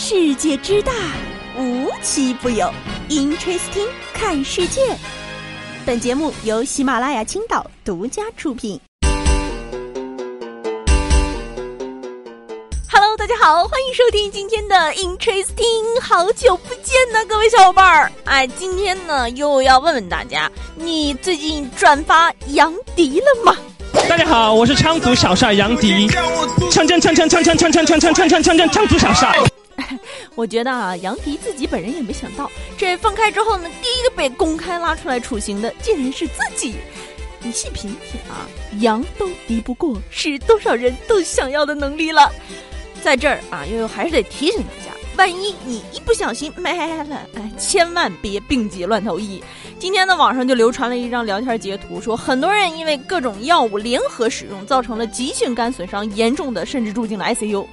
世界之大，无奇不有。Interesting，看世界。本节目由喜马拉雅青岛独家出品。Hello，大家好，欢迎收听今天的 Interesting。好久不见呢，各位小伙伴儿。哎，今天呢又要问问大家，你最近转发杨迪了吗？大家好，我是羌族小帅杨迪。锵锵锵锵锵锵锵锵锵锵锵锵锵锵锵族小帅。我觉得啊，杨迪自己本人也没想到，这放开之后呢，第一个被公开拉出来处刑的，竟然是自己。你细品品啊，羊都敌不过是多少人都想要的能力了。在这儿啊，悠悠还是得提醒大家，万一你一不小心没了，哎，千万别病急乱投医。今天呢，网上就流传了一张聊天截图，说很多人因为各种药物联合使用，造成了急性肝损伤严重的，甚至住进了 ICU。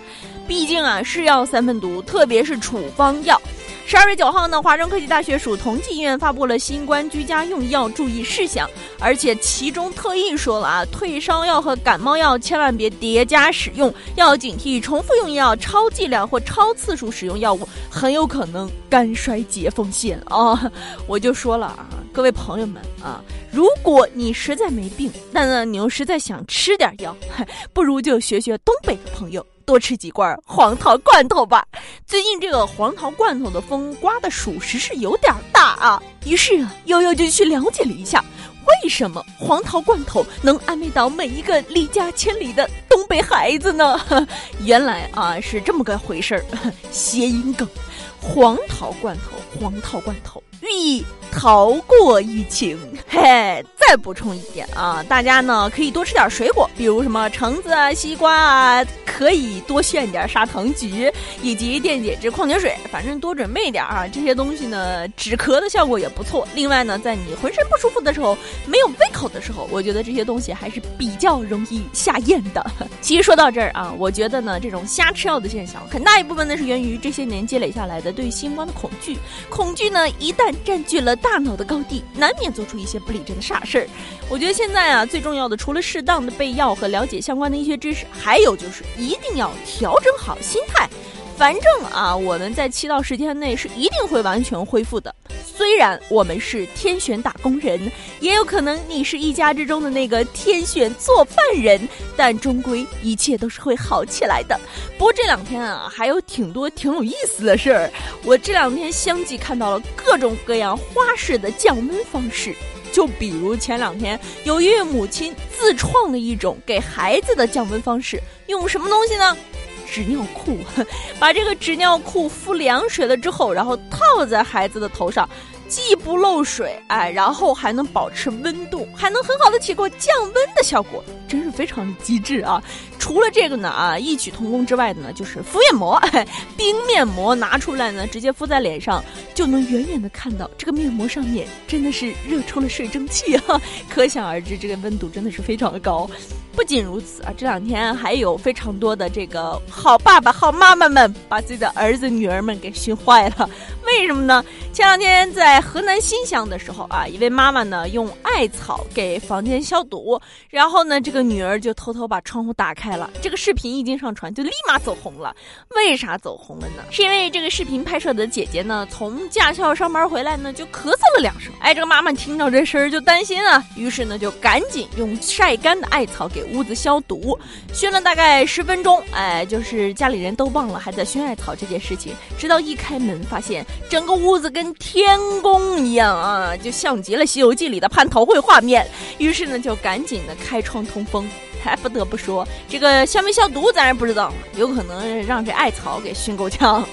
毕竟啊，是药三分毒，特别是处方药。十二月九号呢，华中科技大学属同济医院发布了新冠居家用药注意事项，而且其中特意说了啊，退烧药和感冒药千万别叠加使用，要警惕重复用药、超剂量或超次数使用药物，很有可能肝衰竭风险啊！我就说了啊，各位朋友们啊，如果你实在没病，但呢你又实在想吃点药，不如就学学东北的朋友。多吃几罐黄桃罐头吧。最近这个黄桃罐头的风刮的属实是有点大啊。于是啊，悠悠就去了解了一下，为什么黄桃罐头能安慰到每一个离家千里的东北孩子呢？原来啊是这么个回事儿，谐音梗，黄桃罐头，黄桃罐头。寓意逃过疫情，嘿，再补充一点啊，大家呢可以多吃点水果，比如什么橙子啊、西瓜啊，可以多炫点砂糖橘以及电解质矿泉水，反正多准备一点啊。这些东西呢，止咳的效果也不错。另外呢，在你浑身不舒服的时候，没有胃口的时候，我觉得这些东西还是比较容易下咽的。其实说到这儿啊，我觉得呢，这种瞎吃药的现象，很大一部分呢是源于这些年积累下来的对新冠的恐惧。恐惧呢，一旦占据了大脑的高地，难免做出一些不理智的傻事儿。我觉得现在啊，最重要的除了适当的备药和了解相关的医学知识，还有就是一定要调整好心态。反正啊，我们在七到十天内是一定会完全恢复的。虽然我们是天选打工人，也有可能你是一家之中的那个天选做饭人，但终归一切都是会好起来的。不过这两天啊，还有挺多挺有意思的事儿。我这两天相继看到了各种各样花式的降温方式，就比如前两天有一位母亲自创了一种给孩子的降温方式，用什么东西呢？纸尿裤，把这个纸尿裤敷凉水了之后，然后套在孩子的头上，既不漏水，哎，然后还能保持温度，还能很好的起过降温的效果，真是非常的机智啊！除了这个呢，啊，异曲同工之外的呢，就是敷面膜，冰面膜拿出来呢，直接敷在脸上，就能远远的看到这个面膜上面真的是热出了水蒸气啊！可想而知，这个温度真的是非常的高。不仅如此啊，这两天还有非常多的这个好爸爸、好妈妈们把自己的儿子、女儿们给熏坏了。为什么呢？前两天在河南新乡的时候啊，一位妈妈呢用艾草给房间消毒，然后呢这个女儿就偷偷把窗户打开了。这个视频一经上传，就立马走红了。为啥走红了呢？是因为这个视频拍摄的姐姐呢从驾校上班回来呢就咳嗽了两声。哎，这个妈妈听到这声儿就担心啊，于是呢就赶紧用晒干的艾草给屋子消毒，熏了大概十分钟。哎，就是家里人都忘了还在熏艾草这件事情，直到一开门发现。整个屋子跟天宫一样啊，就像极了《西游记》里的蟠桃会画面。于是呢，就赶紧的开窗通风。还不得不说，这个消没消毒咱也不知道，有可能让这艾草给熏够呛。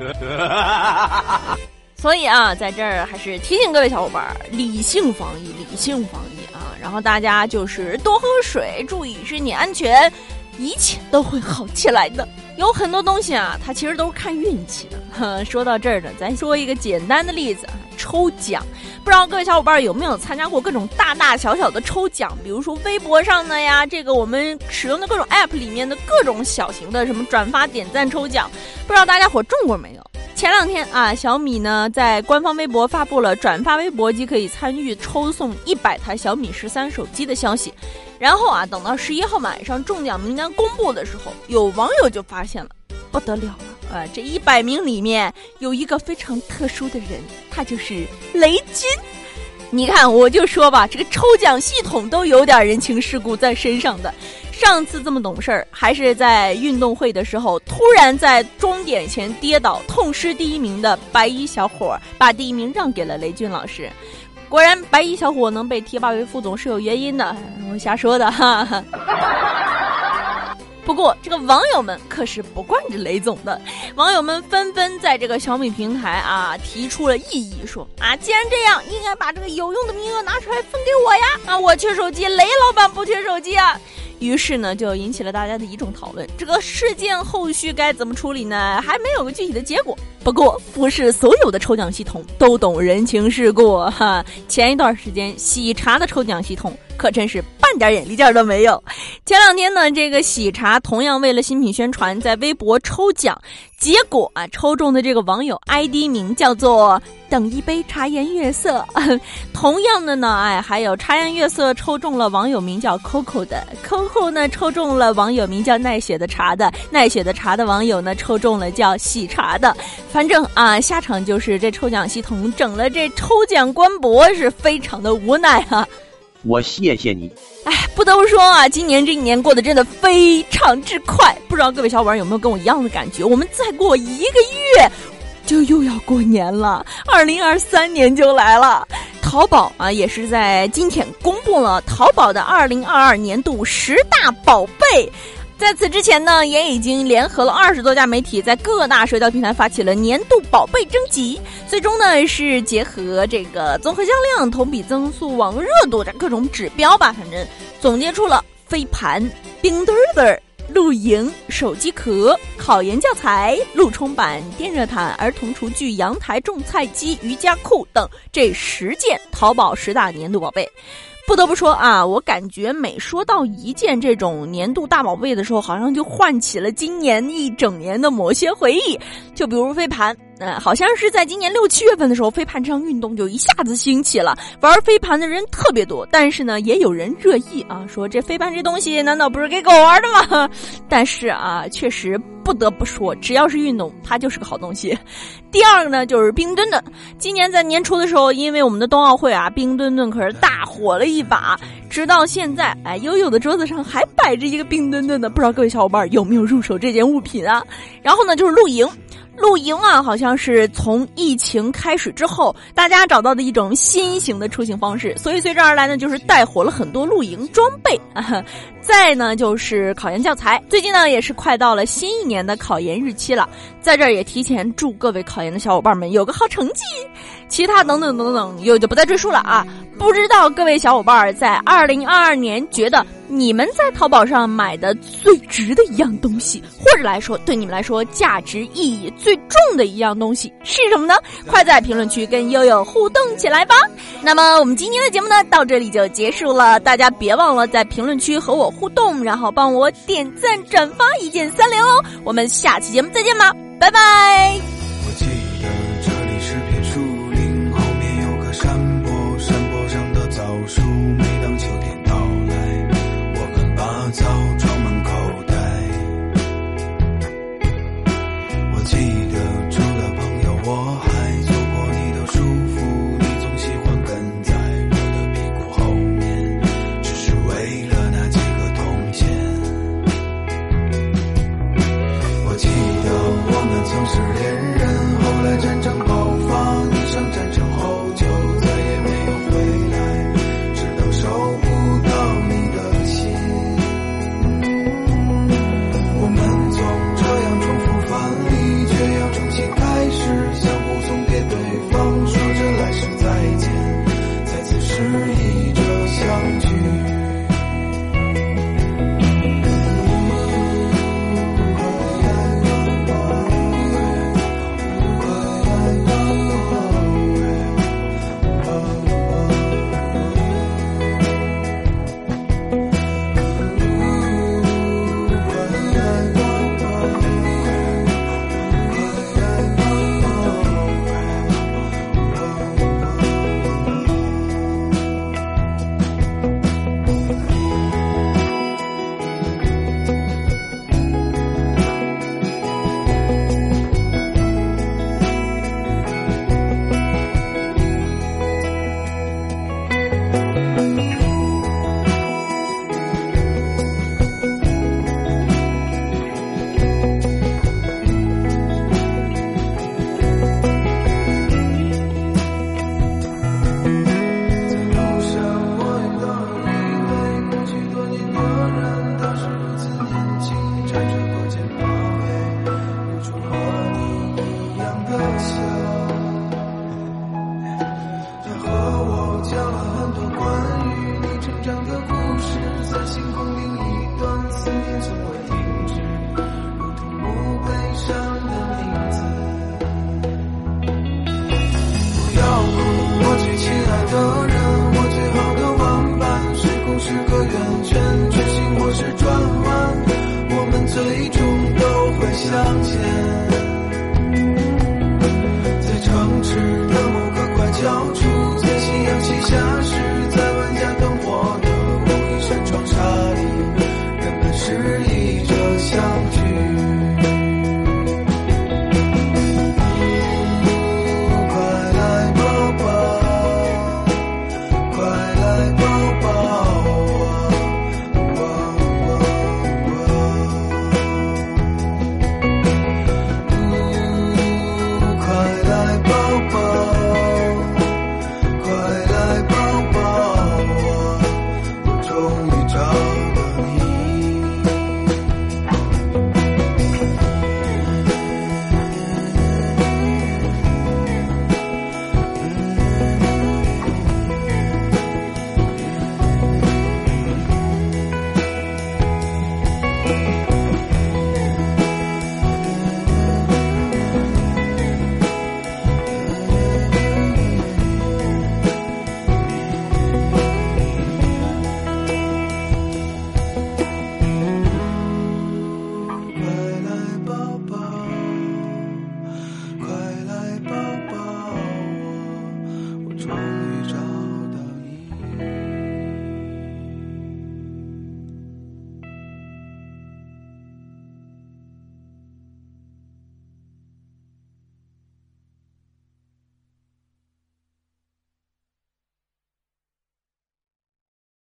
所以啊，在这儿还是提醒各位小伙伴，理性防疫，理性防疫啊！然后大家就是多喝水，注意身体安全。一切都会好起来的。有很多东西啊，它其实都是看运气的。说到这儿呢，咱说一个简单的例子啊，抽奖。不知道各位小伙伴有没有参加过各种大大小小的抽奖？比如说微博上的呀，这个我们使用的各种 app 里面的各种小型的什么转发点赞抽奖，不知道大家伙中过没有？前两天啊，小米呢在官方微博发布了转发微博即可以参与抽送一百台小米十三手机的消息。然后啊，等到十一号晚上中奖名单公布的时候，有网友就发现了，不得了了。啊，这一百名里面有一个非常特殊的人，他就是雷军。你看，我就说吧，这个抽奖系统都有点人情世故在身上的。上次这么懂事儿，还是在运动会的时候，突然在终点前跌倒，痛失第一名的白衣小伙，把第一名让给了雷军老师。果然，白衣小伙能被提拔为副总是有原因的，我瞎说的哈。不过，这个网友们可是不惯着雷总的，网友们纷纷在这个小米平台啊提出了异议，说啊，既然这样，应该把这个有用的名额拿出来分给我呀！啊，我缺手机，雷老板不缺手机啊。于是呢，就引起了大家的一众讨论。这个事件后续该怎么处理呢？还没有个具体的结果。不过，不是所有的抽奖系统都懂人情世故哈。前一段时间，喜茶的抽奖系统。可真是半点眼力劲儿都没有。前两天呢，这个喜茶同样为了新品宣传，在微博抽奖，结果啊，抽中的这个网友 ID 名叫做“等一杯茶颜悦色”。同样的呢，哎，还有茶颜悦色抽中了网友名叫 Coco 的，Coco 呢抽中了网友名叫奈雪的茶的，奈雪的茶的网友呢抽中了叫喜茶的。反正啊，下场就是这抽奖系统整了这抽奖官博是非常的无奈哈。我谢谢你。哎，不得不说啊，今年这一年过得真的非常之快。不知道各位小伙伴有没有跟我一样的感觉？我们再过一个月，就又要过年了，二零二三年就来了。淘宝啊，也是在今天公布了淘宝的二零二二年度十大宝贝。在此之前呢，也已经联合了二十多家媒体，在各大社交平台发起了年度宝贝征集。最终呢，是结合这个综合销量、同比增速、网络热度这各种指标吧，反正总结出了飞盘、冰墩墩、露营、手机壳、考研教材、路冲板、电热毯、儿童厨具、阳台种菜机、瑜伽裤等这十件淘宝十大年度宝贝。不得不说啊，我感觉每说到一件这种年度大宝贝的时候，好像就唤起了今年一整年的某些回忆。就比如飞盘，嗯，好像是在今年六七月份的时候，飞盘这项运动就一下子兴起了，玩飞盘的人特别多。但是呢，也有人热议啊，说这飞盘这东西难道不是给狗玩的吗？但是啊，确实不得不说，只要是运动，它就是个好东西。第二个呢，就是冰墩墩。今年在年初的时候，因为我们的冬奥会啊，冰墩墩可是大火了一一把。直到现在，哎，悠悠的桌子上还摆着一个冰墩墩呢。不知道各位小伙伴有没有入手这件物品啊？然后呢，就是露营。露营啊，好像是从疫情开始之后，大家找到的一种新型的出行方式，所以随之而来呢，就是带火了很多露营装备。再呢，就是考研教材。最近呢，也是快到了新一年的考研日期了，在这儿也提前祝各位考研的小伙伴们有个好成绩。其他等等等等，又就不再赘述了啊！不知道各位小伙伴在二零二二年觉得你们在淘宝上买的最值的一样东西，或者来说对你们来说价值意义最重的一样东西是什么呢？快在评论区跟悠悠互动起来吧！那么我们今天的节目呢，到这里就结束了，大家别忘了在评论区和我互动，然后帮我点赞、转发，一键三连哦！我们下期节目再见吧，拜拜。